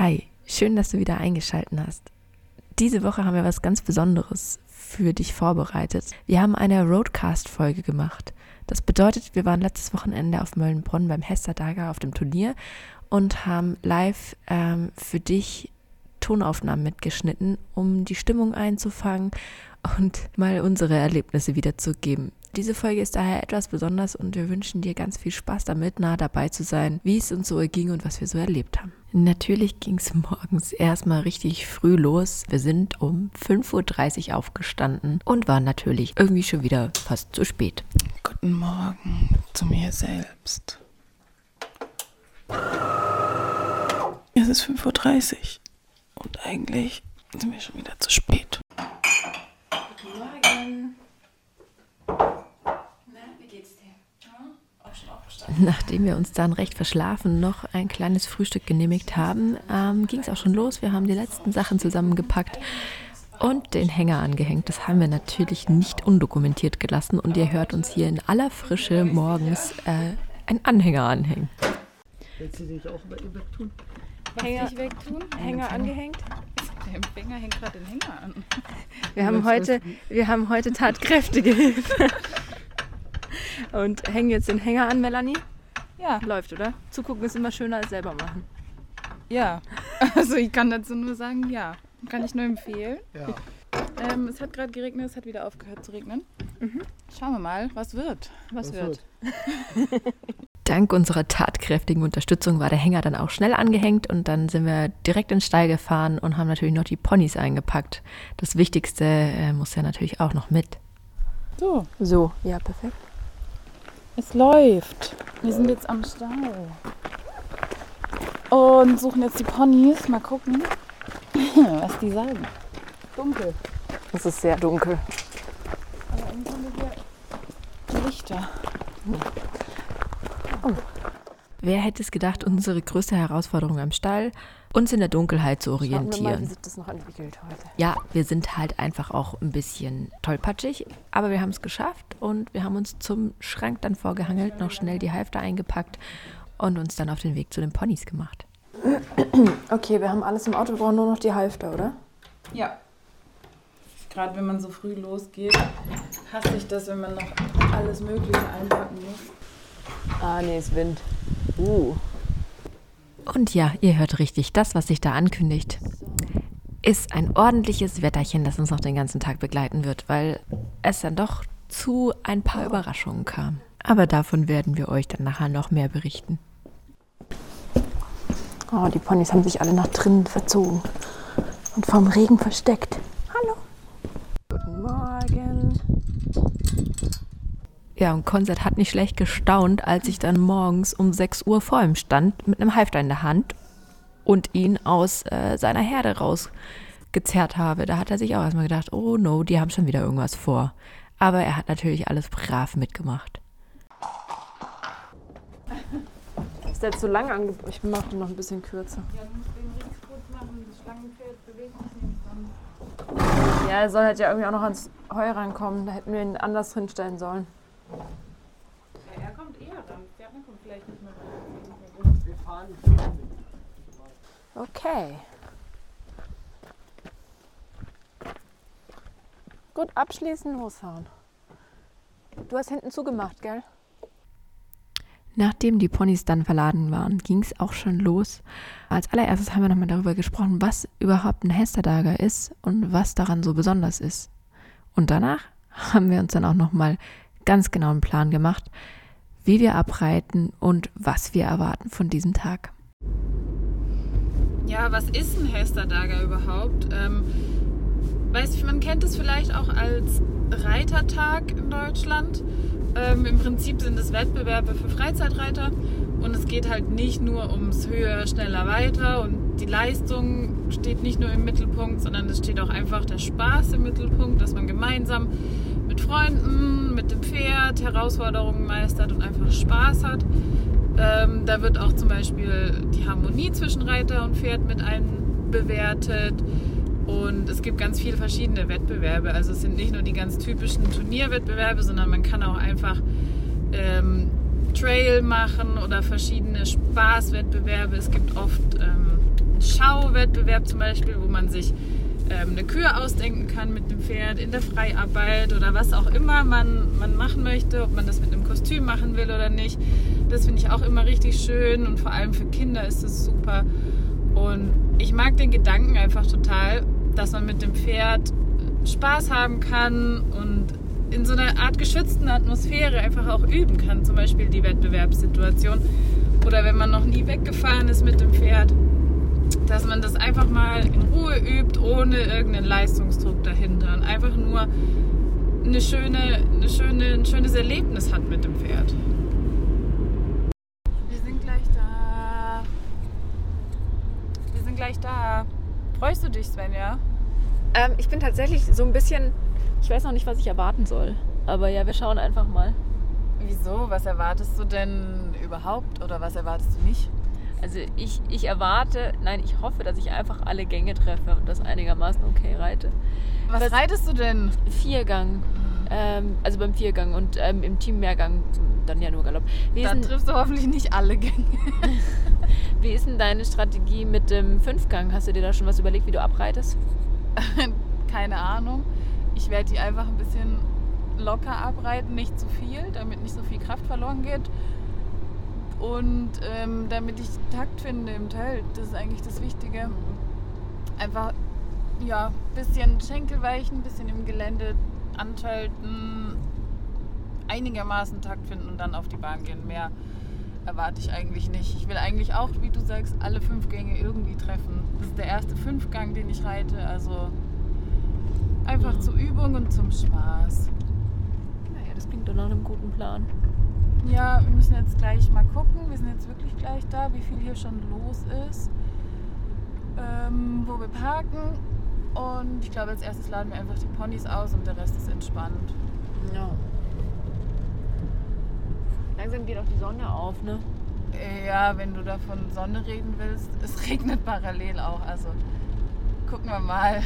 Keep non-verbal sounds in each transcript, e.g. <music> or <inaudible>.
Hi, schön, dass du wieder eingeschaltet hast. Diese Woche haben wir was ganz Besonderes für dich vorbereitet. Wir haben eine Roadcast-Folge gemacht. Das bedeutet, wir waren letztes Wochenende auf Möllenbronn beim Hester-Dager auf dem Turnier und haben live ähm, für dich Tonaufnahmen mitgeschnitten, um die Stimmung einzufangen und mal unsere Erlebnisse wiederzugeben. Diese Folge ist daher etwas besonders und wir wünschen dir ganz viel Spaß damit, nah dabei zu sein, wie es uns so erging und was wir so erlebt haben. Natürlich ging es morgens erstmal richtig früh los. Wir sind um 5.30 Uhr aufgestanden und waren natürlich irgendwie schon wieder fast zu spät. Guten Morgen zu mir selbst. Es ist 5.30 Uhr und eigentlich sind wir schon wieder zu spät. Nachdem wir uns dann recht verschlafen noch ein kleines Frühstück genehmigt haben, ähm, ging es auch schon los. Wir haben die letzten Sachen zusammengepackt und den Hänger angehängt. Das haben wir natürlich nicht undokumentiert gelassen und ihr hört uns hier in aller Frische morgens äh, einen Anhänger anhängen. Willst du dich auch wegtun? Hänger, dich wegtun? Hänger angehängt. Der Empfänger hängt gerade den Hänger an. Wir haben heute, wir haben heute tatkräftige Hilfe. Und hängen jetzt den Hänger an, Melanie. Ja, Läuft, oder? Zugucken ist immer schöner als selber machen. ja. <laughs> Also ich kann dazu nur sagen, ja. Kann ich nur empfehlen. Ja. Ähm, es hat gerade geregnet, es hat wieder aufgehört zu regnen. Schauen wir mal, was wird. Was, Was wird? <laughs> Dank unserer tatkräftigen Unterstützung war der Hänger dann auch schnell angehängt und dann sind wir direkt in den Stall gefahren und haben natürlich noch die Ponys eingepackt. Das Wichtigste äh, muss ja natürlich auch noch mit. So, So, ja, perfekt. Es läuft. Wir sind jetzt am Stall. Und suchen jetzt die Ponys. Mal gucken, <laughs> was die sagen. Dunkel. Es ist sehr dunkel. Aber irgendwie haben wir hier Lichter. Wer hätte es gedacht, unsere größte Herausforderung am Stall, uns in der Dunkelheit zu wir mal, wie orientieren. sich das noch entwickelt heute. Ja, wir sind halt einfach auch ein bisschen tollpatschig, aber wir haben es geschafft und wir haben uns zum Schrank dann vorgehangelt, noch schnell die Halfter eingepackt und uns dann auf den Weg zu den Ponys gemacht. Okay, wir haben alles im Auto, wir brauchen nur noch die Halfter, oder? Ja. Gerade wenn man so früh losgeht, hasse ich das, wenn man noch alles Mögliche einpacken muss. Ah, nee, ist Wind. Uh. Und ja, ihr hört richtig, das, was sich da ankündigt, ist ein ordentliches Wetterchen, das uns noch den ganzen Tag begleiten wird, weil es dann doch zu ein paar Überraschungen kam. Aber davon werden wir euch dann nachher noch mehr berichten. Oh, die Ponys haben sich alle nach drinnen verzogen und vom Regen versteckt. Hallo. Guten Morgen. Ja, und Konzert hat nicht schlecht gestaunt, als ich dann morgens um 6 Uhr vor ihm stand, mit einem Halfter in der Hand und ihn aus äh, seiner Herde rausgezerrt habe. Da hat er sich auch erstmal gedacht, oh no, die haben schon wieder irgendwas vor. Aber er hat natürlich alles brav mitgemacht. Ist der zu lang angebracht? Ich mache den noch ein bisschen kürzer. Ja, du musst den Rings kurz machen, das Schlangenpferd bewegt sich nämlich dann. Ja, er soll halt ja irgendwie auch noch ans Heu rankommen. Da hätten wir ihn anders hinstellen sollen. Ja, er kommt eher ran. Der andere kommt vielleicht nicht mehr ran. Wir fahren. Okay. Gut, abschließen, losfahren. Du hast hinten zugemacht, gell? Nachdem die Ponys dann verladen waren, ging es auch schon los. Als allererstes haben wir nochmal darüber gesprochen, was überhaupt ein Hesterdager ist und was daran so besonders ist. Und danach haben wir uns dann auch nochmal ganz genau einen Plan gemacht, wie wir abreiten und was wir erwarten von diesem Tag. Ja, was ist ein Hesterdager überhaupt? Ähm, weiß ich, man kennt es vielleicht auch als Reitertag in Deutschland. Ähm, Im Prinzip sind es Wettbewerbe für Freizeitreiter und es geht halt nicht nur ums Höher, Schneller, Weiter und die Leistung steht nicht nur im Mittelpunkt, sondern es steht auch einfach der Spaß im Mittelpunkt, dass man gemeinsam mit Freunden, mit dem Pferd Herausforderungen meistert und einfach Spaß hat. Ähm, da wird auch zum Beispiel die Harmonie zwischen Reiter und Pferd mit einbewertet. Und es gibt ganz viele verschiedene Wettbewerbe. Also es sind nicht nur die ganz typischen Turnierwettbewerbe, sondern man kann auch einfach ähm, Trail machen oder verschiedene Spaßwettbewerbe. Es gibt oft ähm, Schau Tempowettbewerb zum Beispiel, wo man sich ähm, eine Kür ausdenken kann mit dem Pferd in der Freiarbeit oder was auch immer man, man machen möchte, ob man das mit einem Kostüm machen will oder nicht. Das finde ich auch immer richtig schön und vor allem für Kinder ist es super. Und ich mag den Gedanken einfach total, dass man mit dem Pferd Spaß haben kann und in so einer Art geschützten Atmosphäre einfach auch üben kann, zum Beispiel die Wettbewerbssituation. Oder wenn man noch nie weggefahren ist mit dem Pferd, dass man das einfach mal in Ruhe übt, ohne irgendeinen Leistungsdruck dahinter und einfach nur eine schöne, eine schöne, ein schönes Erlebnis hat mit dem Pferd. Wir sind gleich da. Wir sind gleich da. Freust du dich, Svenja? Ähm, ich bin tatsächlich so ein bisschen, ich weiß noch nicht, was ich erwarten soll. Aber ja, wir schauen einfach mal. Wieso? Was erwartest du denn überhaupt oder was erwartest du nicht? Also ich, ich erwarte, nein, ich hoffe, dass ich einfach alle Gänge treffe und das einigermaßen okay reite. Was, Was- reitest du denn? Viergang. Ähm, also beim Viergang und ähm, im Team Mehrgang dann ja nur Galopp. Wie Dann triffst du hoffentlich nicht alle Gänge. <laughs> wie ist denn deine Strategie mit dem Fünfgang? Hast du dir da schon was überlegt, wie du abreitest? <laughs> Keine Ahnung. Ich werde die einfach ein bisschen locker abreiten, nicht zu viel, damit nicht so viel Kraft verloren geht. Und ähm, damit ich Takt finde im Telt, das ist eigentlich das Wichtige. Einfach, ja, bisschen Schenkel weichen, bisschen im Gelände anschalten, einigermaßen Takt finden und dann auf die Bahn gehen. Mehr erwarte ich eigentlich nicht. Ich will eigentlich auch, wie du sagst, alle fünf Gänge irgendwie treffen. Das ist der erste Fünfgang, den ich reite, also einfach zur Übung und zum Spaß. Naja, das klingt doch nach einem guten Plan. Ja, wir müssen jetzt gleich mal gucken. Wir sind jetzt wirklich gleich da, wie viel hier schon los ist. Ähm, wo wir parken. Und ich glaube, als erstes laden wir einfach die Ponys aus und der Rest ist entspannt. Ja. Langsam geht auch die Sonne auf, ne? Ja, wenn du da von Sonne reden willst, <laughs> es regnet parallel auch. Also gucken wir mal.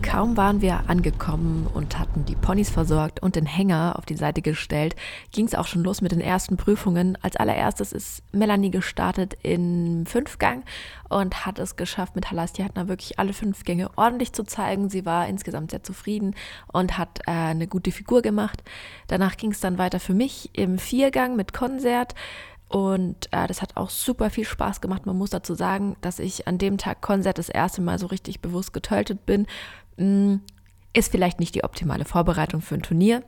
Kaum waren wir angekommen und hatten die Ponys versorgt und den Hänger auf die Seite gestellt, ging es auch schon los mit den ersten Prüfungen. Als allererstes ist Melanie gestartet in Fünfgang und hat es geschafft, mit Halastiatna wirklich alle fünf Gänge ordentlich zu zeigen. Sie war insgesamt sehr zufrieden und hat äh, eine gute Figur gemacht. Danach ging es dann weiter für mich im Viergang mit Konzert. Und äh, das hat auch super viel Spaß gemacht. Man muss dazu sagen, dass ich an dem Tag Konzert das erste Mal so richtig bewusst getöltet bin. Mm, Ist vielleicht nicht die optimale Vorbereitung für ein Turnier.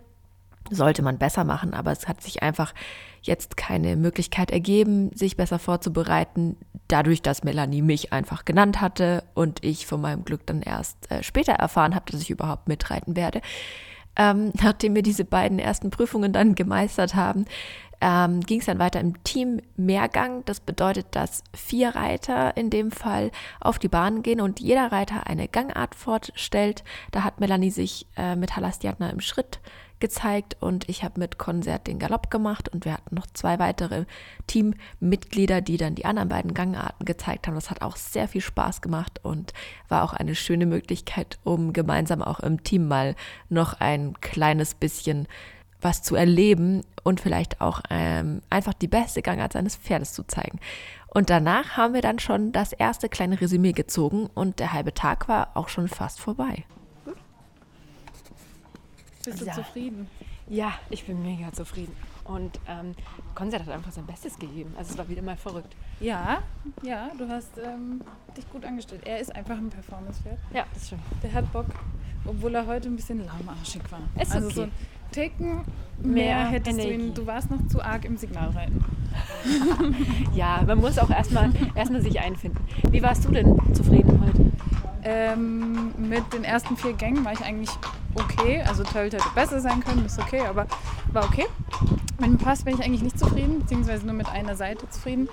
Sollte man besser machen, aber es hat sich einfach jetzt keine Möglichkeit ergeben, sich besser vorzubereiten, dadurch, dass Melanie mich einfach genannt hatte und ich von meinem Glück dann erst äh, später erfahren habe, dass ich überhaupt mitreiten werde. Ähm, <laughs> nachdem wir diese beiden ersten Prüfungen dann gemeistert haben, ähm, ging es dann weiter im Team Mehrgang. Das bedeutet, dass vier Reiter in dem Fall auf die Bahn gehen und jeder Reiter eine Gangart fortstellt. Da hat Melanie sich äh, mit Halastiatna im Schritt gezeigt und ich habe mit Konzert den Galopp gemacht und wir hatten noch zwei weitere Teammitglieder, die dann die anderen beiden Gangarten gezeigt haben. Das hat auch sehr viel Spaß gemacht und war auch eine schöne Möglichkeit, um gemeinsam auch im Team mal noch ein kleines bisschen was zu erleben und vielleicht auch ähm, einfach die beste Gangart seines Pferdes zu zeigen. Und danach haben wir dann schon das erste kleine Resümee gezogen und der halbe Tag war auch schon fast vorbei. Bist du Ja. zufrieden? Ja, ich bin mega zufrieden. Und ähm, Konzert hat einfach sein Bestes gegeben. Also es war wieder mal verrückt. Ja, ja, du hast ähm, dich gut angestellt. Er ist einfach ein Performance-Pferd. Ja, das stimmt. Der hat Bock, obwohl er heute ein bisschen lahmarschig war. Ist also okay. so ein Ticken Mehr mehr hättest du Energie. ihn, du warst noch zu arg im Signalreiten. <laughs> Ja, man muss auch erstmal erstmal sich einfinden. Wie warst du denn zufrieden heute? Ähm, mit den ersten vier Gängen war ich eigentlich okay. Also Tölt hätte besser sein können, ist okay, aber war okay. Mit dem Pass bin ich eigentlich nicht zufrieden, beziehungsweise nur mit einer Seite zufrieden.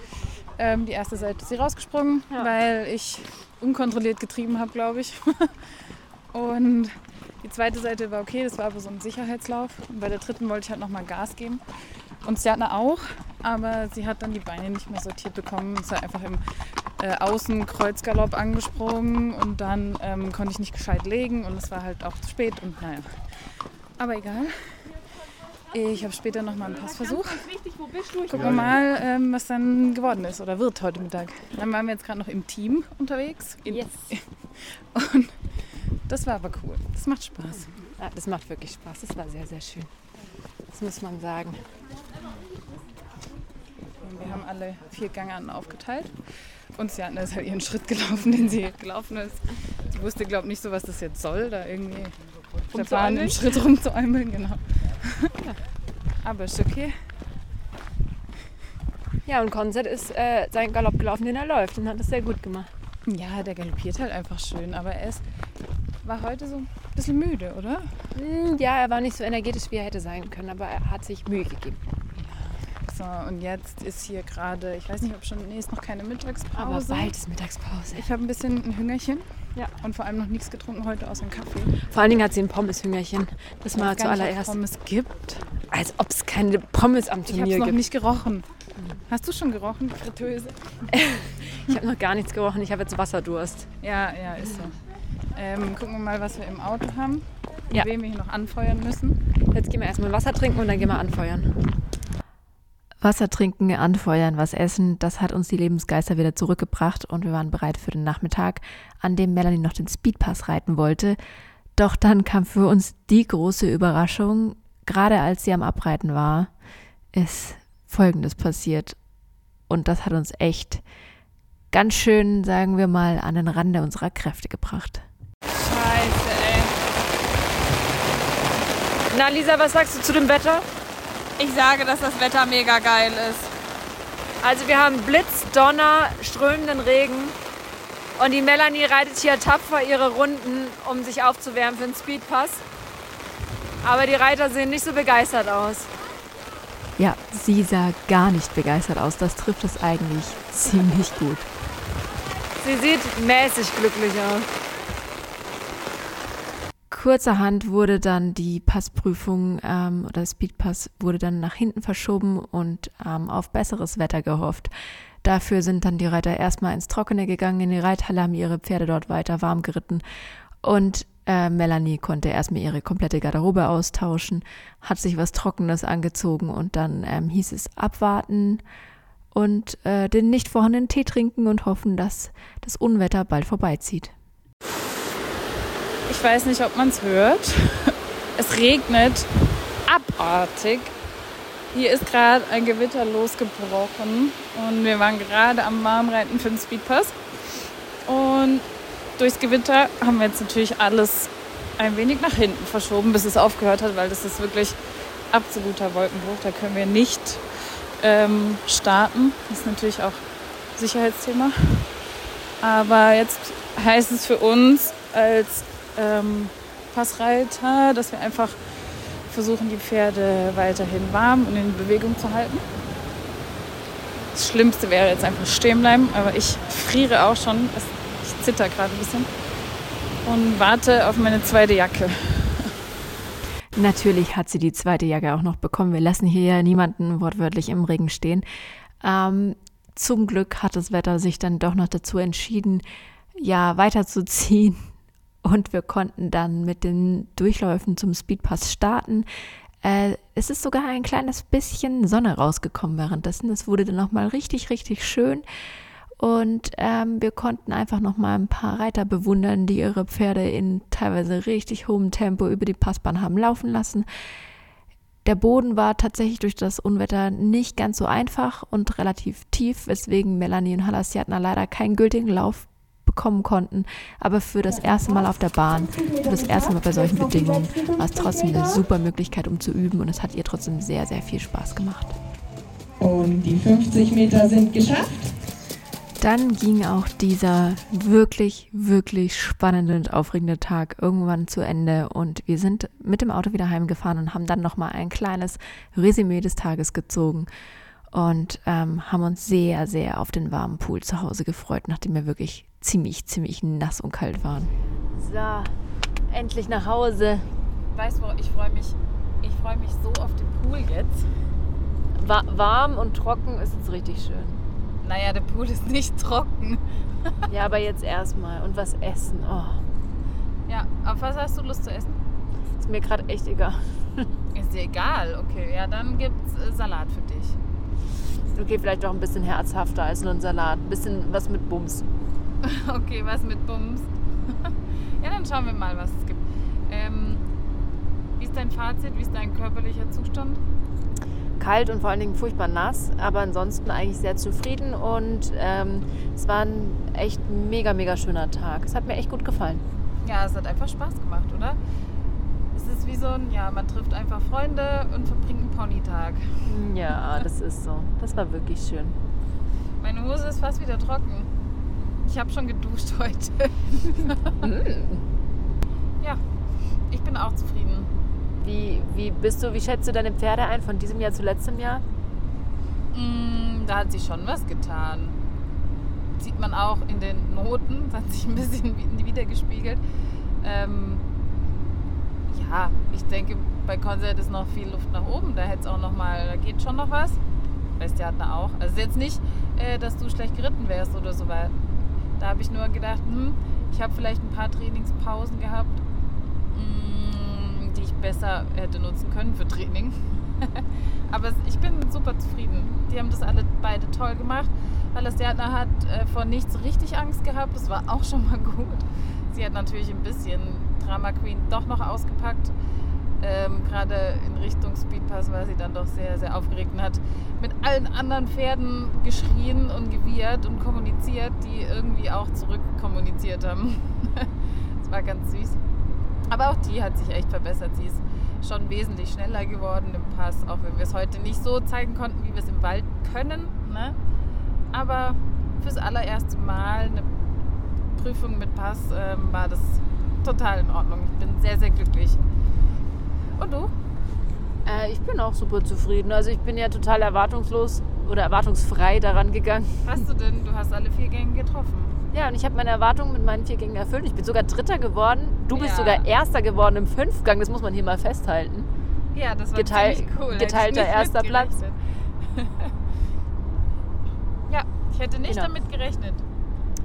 Ähm, die erste Seite ist sie rausgesprungen, Ja. weil ich unkontrolliert getrieben habe, glaube ich. <laughs> Und die zweite Seite war okay, das war aber so ein Sicherheitslauf. Und bei der dritten wollte ich halt nochmal Gas geben. Und Sjatna auch, aber sie hat dann die Beine nicht mehr sortiert bekommen. Ist halt einfach im äh, Außenkreuzgalopp angesprungen und dann ähm, konnte ich nicht gescheit legen und es war halt auch zu spät und naja. Aber egal. Ich habe später noch mal einen Passversuch. Gucken wir mal, ähm, was dann geworden ist oder wird heute Mittag. Dann waren wir jetzt gerade noch im Team unterwegs. In, Yes. <laughs> Und das war aber cool. Das macht Spaß. Ja, das macht wirklich Spaß. Das war sehr, sehr schön. Das muss man sagen. Wir haben alle vier Gangern aufgeteilt. Und Sian ist halt ihren Schritt gelaufen, den sie gelaufen ist. Sie wusste, glaube ich, nicht so, was das jetzt soll, da irgendwie Bahn im Schritt rumzuäumeln, genau. Aber ist okay. Ja, und Konzert ist äh, seinen Galopp gelaufen, den er läuft und hat das sehr gut gemacht. Ja, der galoppiert halt einfach schön, aber er ist, war heute so ein bisschen müde, oder? Hm, Ja, er war nicht so energetisch, wie er hätte sein können, aber er hat sich Mühe gegeben. So, und jetzt ist hier gerade, ich weiß nicht, ob schon, nee, ist noch keine Mittagspause. Aber bald ist Mittagspause. Ich habe ein bisschen ein Hüngerchen. Ja. Und vor allem noch nichts getrunken heute außer einen Kaffee. Vor allen Dingen hat sie ein Pommes-Hüngerchen. Das mal zuallererst. Pommes gibt. Als ob es keine Pommes am Ich habe es Turnier noch gibt. nicht gerochen. Hast du schon gerochen, Fritteuse? <laughs> Ich habe noch gar nichts gerochen. Ich habe jetzt Wasserdurst. Ja, ja, ist so. Ähm, gucken wir mal, was wir im Auto haben. Und Ja. wen wir hier noch anfeuern müssen. Jetzt gehen wir erstmal Wasser trinken und dann gehen wir anfeuern. Wasser trinken, anfeuern, was essen, das hat uns die Lebensgeister wieder zurückgebracht und wir waren bereit für den Nachmittag, an dem Melanie noch den Speedpass reiten wollte. Doch dann kam für uns die große Überraschung, gerade als sie am Abreiten war, ist Folgendes passiert. Und das hat uns echt ganz schön, sagen wir mal, an den Rande unserer Kräfte gebracht. Na Lisa, was sagst du zu dem Wetter? Ich sage, dass das Wetter mega geil ist. Also wir haben Blitz, Donner, strömenden Regen und die Melanie reitet hier tapfer ihre Runden, um sich aufzuwärmen für den Speedpass. Aber die Reiter sehen nicht so begeistert aus. Ja, sie sah gar nicht begeistert aus. Das trifft es eigentlich ziemlich gut. Sie sieht mäßig glücklich aus. Kurzerhand wurde dann die Passprüfung ähm, oder Speedpass wurde dann nach hinten verschoben und ähm, auf besseres Wetter gehofft. Dafür sind dann die Reiter erstmal ins Trockene gegangen, in die Reithalle, haben ihre Pferde dort weiter warm geritten und äh, Melanie konnte erstmal ihre komplette Garderobe austauschen, hat sich was Trockenes angezogen und dann ähm, hieß es abwarten und äh, den nicht vorhandenen Tee trinken und hoffen, dass das Unwetter bald vorbeizieht. Ich weiß nicht, ob man es hört. Es regnet abartig. Hier ist gerade ein Gewitter losgebrochen und wir waren gerade am Warmreiten für den Speedpass. Und durchs Gewitter haben wir jetzt natürlich alles ein wenig nach hinten verschoben, bis es aufgehört hat, weil das ist wirklich absoluter Wolkenbruch. Da können wir nicht ähm, starten. Das ist natürlich auch Sicherheitsthema. Aber jetzt heißt es für uns als ähm, Passreiter, dass wir einfach versuchen, die Pferde weiterhin warm und in Bewegung zu halten. Das Schlimmste wäre jetzt einfach stehen bleiben, aber ich friere auch schon. Ich zitter gerade ein bisschen und warte auf meine zweite Jacke. Natürlich hat sie die zweite Jacke auch noch bekommen. Wir lassen hier ja niemanden wortwörtlich im Regen stehen. Ähm, zum Glück hat das Wetter sich dann doch noch dazu entschieden, ja, weiterzuziehen. Und wir konnten dann mit den Durchläufen zum Speedpass starten. Äh, es ist sogar ein kleines bisschen Sonne rausgekommen währenddessen. Es wurde dann nochmal richtig, richtig schön. Und ähm, wir konnten einfach noch mal ein paar Reiter bewundern, die ihre Pferde in teilweise richtig hohem Tempo über die Passbahn haben laufen lassen. Der Boden war tatsächlich durch das Unwetter nicht ganz so einfach und relativ tief, weswegen Melanie und Halassiatna leider keinen gültigen Lauf bekommen konnten. Aber für das erste Mal auf der Bahn, für das erste Mal bei solchen Bedingungen, war es trotzdem eine super Möglichkeit, um zu üben und es hat ihr trotzdem sehr, sehr viel Spaß gemacht. Und die 50 Meter sind geschafft. Dann ging auch dieser wirklich, wirklich spannende und aufregende Tag irgendwann zu Ende und wir sind mit dem Auto wieder heimgefahren und haben dann nochmal ein kleines Resümee des Tages gezogen und ähm, haben uns sehr, sehr auf den warmen Pool zu Hause gefreut, nachdem wir wirklich ziemlich, ziemlich nass und kalt waren. So, endlich nach Hause. Weißt du, ich freue mich, ich freue mich so auf den Pool jetzt. Wa warm und trocken ist jetzt richtig schön. Naja, der Pool ist nicht trocken. <laughs> Ja, aber jetzt erstmal und was essen. Oh. Ja, auf was hast du Lust zu essen? Ist mir gerade echt egal. <laughs> Ist dir egal? Okay, ja, dann gibt's äh, Salat für dich. Okay, vielleicht auch ein bisschen herzhafter als nur ein Salat. Ein bisschen was mit Bums. <laughs> Okay, was mit Bums? <laughs> ja, dann schauen wir mal, was es gibt. Ähm, wie ist dein Fazit? Wie ist dein körperlicher Zustand? Kalt und vor allen Dingen furchtbar nass, aber ansonsten eigentlich sehr zufrieden und ähm, es war ein echt mega, mega schöner Tag. Es hat mir echt gut gefallen. Ja, es hat einfach Spaß gemacht, oder? Es ist wie so ein, ja, man trifft einfach Freunde und verbringt einen Ponytag. Ja, <laughs> das ist so. Das war wirklich schön. Meine Hose ist fast wieder trocken. Ich habe schon geduscht <laughs> heute. ja, ich bin auch zufrieden. Wie, wie bist du, wie schätzt du deine Pferde ein von diesem Jahr zu letztem Jahr? Mm, da hat sich schon was getan. Sieht man auch in den Noten, das <laughs> hat sich ein bisschen wiedergespiegelt. Ähm, ja, ich denke, bei Konzert ist noch viel Luft nach oben. Da hätte es auch noch mal, da geht schon noch was. Westtheater auch. Also jetzt nicht, äh, dass du schlecht geritten wärst oder so weit. Da habe ich nur gedacht, hm, ich habe vielleicht ein paar Trainingspausen gehabt, hm, die ich besser hätte nutzen können für Training. <laughs> Aber ich bin super zufrieden. Die haben das alle beide toll gemacht. Gärtner hat äh, vor nichts richtig Angst gehabt. Das war auch schon mal <laughs> gut. Sie hat natürlich ein bisschen Drama Queen doch noch ausgepackt. Ähm, Gerade in Richtung Speedpass war sie dann doch sehr, sehr aufgeregt und hat mit allen anderen Pferden geschrien und gewirrt und kommuniziert, die irgendwie auch zurückkommuniziert haben. <laughs> das war ganz süß. Aber auch die hat sich echt verbessert. Sie ist schon wesentlich schneller geworden im Pass, auch wenn wir es heute nicht so zeigen konnten, wie wir es im Wald können. Ne? Aber fürs allererste Mal eine Prüfung mit Pass ähm, war das total in Ordnung. Ich bin sehr, sehr glücklich. Und du? Äh, ich bin auch super zufrieden. Also ich bin ja total erwartungslos oder erwartungsfrei daran gegangen. Hast du denn? Du hast alle vier Gänge getroffen. Ja, und ich habe meine Erwartungen mit meinen vier Gängen erfüllt. Ich bin sogar Dritter geworden. Du bist Ja. sogar Erster geworden im Fünfgang. Das muss man hier mal festhalten. Ja, das war Geteil- ziemlich cool. Geteilter erster Platz. ja, ich hätte nicht Genau. damit gerechnet.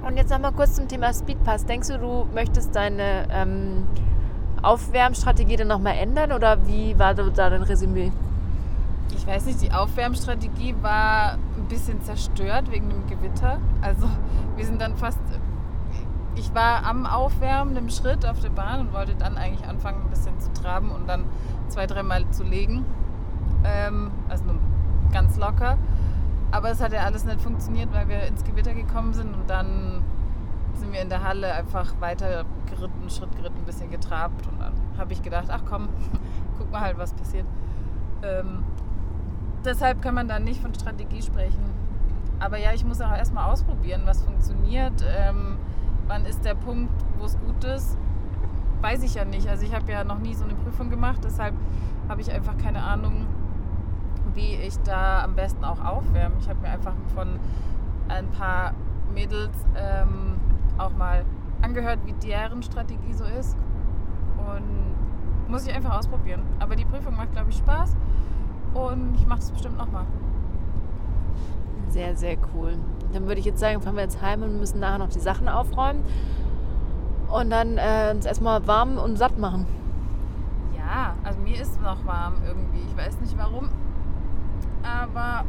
Und jetzt noch mal kurz zum Thema Speedpass. Denkst du, du möchtest deine ähm, Aufwärmstrategie dann nochmal ändern oder wie war da dein Resümee? Ich weiß nicht, die Aufwärmstrategie war ein bisschen zerstört wegen dem Gewitter. Also wir sind dann fast. Ich war am Aufwärmen, im Schritt auf der Bahn und wollte dann eigentlich anfangen, ein bisschen zu traben und dann zwei, dreimal zu legen. Ähm, also nur ganz locker. Aber es hat ja alles nicht funktioniert, weil wir ins Gewitter gekommen sind und dann sind wir in der Halle einfach weiter geritten, Schritt geritten, ein bisschen getrabt und dann habe ich gedacht, ach komm, <laughs> guck mal halt, was passiert. Ähm, deshalb kann man da nicht von Strategie sprechen. Aber ja, ich muss auch erstmal ausprobieren, was funktioniert. Ähm, wann ist der Punkt, wo es gut ist? Weiß ich ja nicht. Also ich habe ja noch nie so eine Prüfung gemacht, deshalb habe ich einfach keine Ahnung, wie ich da am besten auch aufwärme. Ich habe mir einfach von ein paar Mädels ähm, auch mal angehört, wie deren Strategie so ist. Und muss ich einfach ausprobieren. Aber die Prüfung macht, glaube ich, Spaß. Und ich mache das bestimmt nochmal. Sehr, sehr cool. Dann würde ich jetzt sagen, fahren wir jetzt heim und müssen nachher noch die Sachen aufräumen. Und dann äh, uns erstmal warm und satt machen. Ja, also mir ist noch warm irgendwie. Ich weiß nicht warum. Aber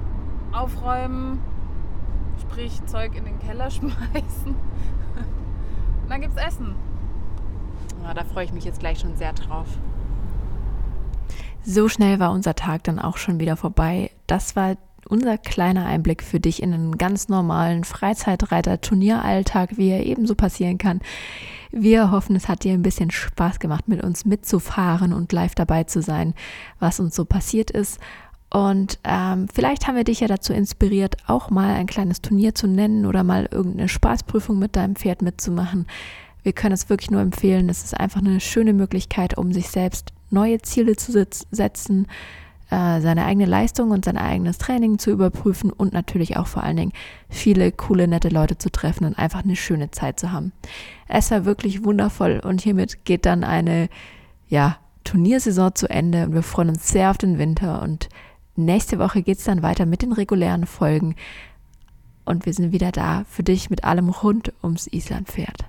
aufräumen, sprich Zeug in den Keller <laughs> schmeißen. Und dann gibt's Essen. Ja, da freue ich mich jetzt gleich schon sehr drauf. So schnell war unser Tag dann auch schon wieder vorbei. Das war unser kleiner Einblick für dich in einen ganz normalen Freizeitreiter-Turnieralltag, wie er ebenso passieren kann. Wir hoffen, es hat dir ein bisschen Spaß gemacht, mit uns mitzufahren und live dabei zu sein, was uns so passiert ist. Und ähm, vielleicht haben wir dich ja dazu inspiriert, auch mal ein kleines Turnier zu nennen oder mal irgendeine Spaßprüfung mit deinem Pferd mitzumachen. Wir können es wirklich nur empfehlen. Es ist einfach eine schöne Möglichkeit, um sich selbst neue Ziele zu setzen, äh, seine eigene Leistung und sein eigenes Training zu überprüfen und natürlich auch vor allen Dingen viele coole, nette Leute zu treffen und einfach eine schöne Zeit zu haben. Es war wirklich wundervoll und hiermit geht dann eine, ja, Turniersaison zu Ende und wir freuen uns sehr auf den Winter und nächste Woche geht es dann weiter mit den regulären Folgen und wir sind wieder da für dich mit allem rund ums Islandpferd.